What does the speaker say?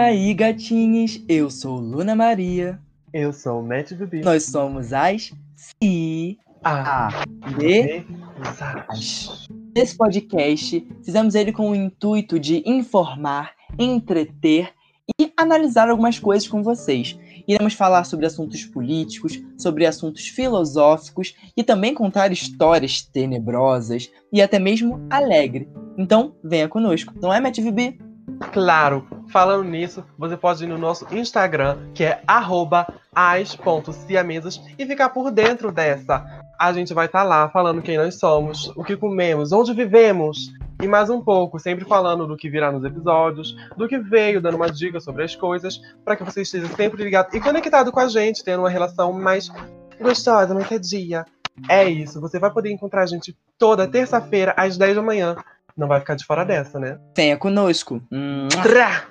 aí, gatinhos? Eu sou Luna Maria. Eu sou o Matt Bibi. Nós somos as C A Mesas. Nesse podcast, fizemos ele com o intuito de informar, entreter e analisar algumas coisas com vocês. Iremos falar sobre assuntos políticos, sobre assuntos filosóficos e também contar histórias tenebrosas e até mesmo alegre. Então, venha conosco, não é, Matt VB? Claro, falando nisso, você pode ir no nosso Instagram, que é as.ciamesas, e ficar por dentro dessa. A gente vai estar lá falando quem nós somos, o que comemos, onde vivemos, e mais um pouco, sempre falando do que virá nos episódios, do que veio, dando uma dica sobre as coisas, para que você esteja sempre ligado e conectado com a gente, tendo uma relação mais gostosa, mais sadia. É isso, você vai poder encontrar a gente toda terça-feira, às 10 da manhã. Não vai ficar de fora dessa, né? Venha conosco. Trá!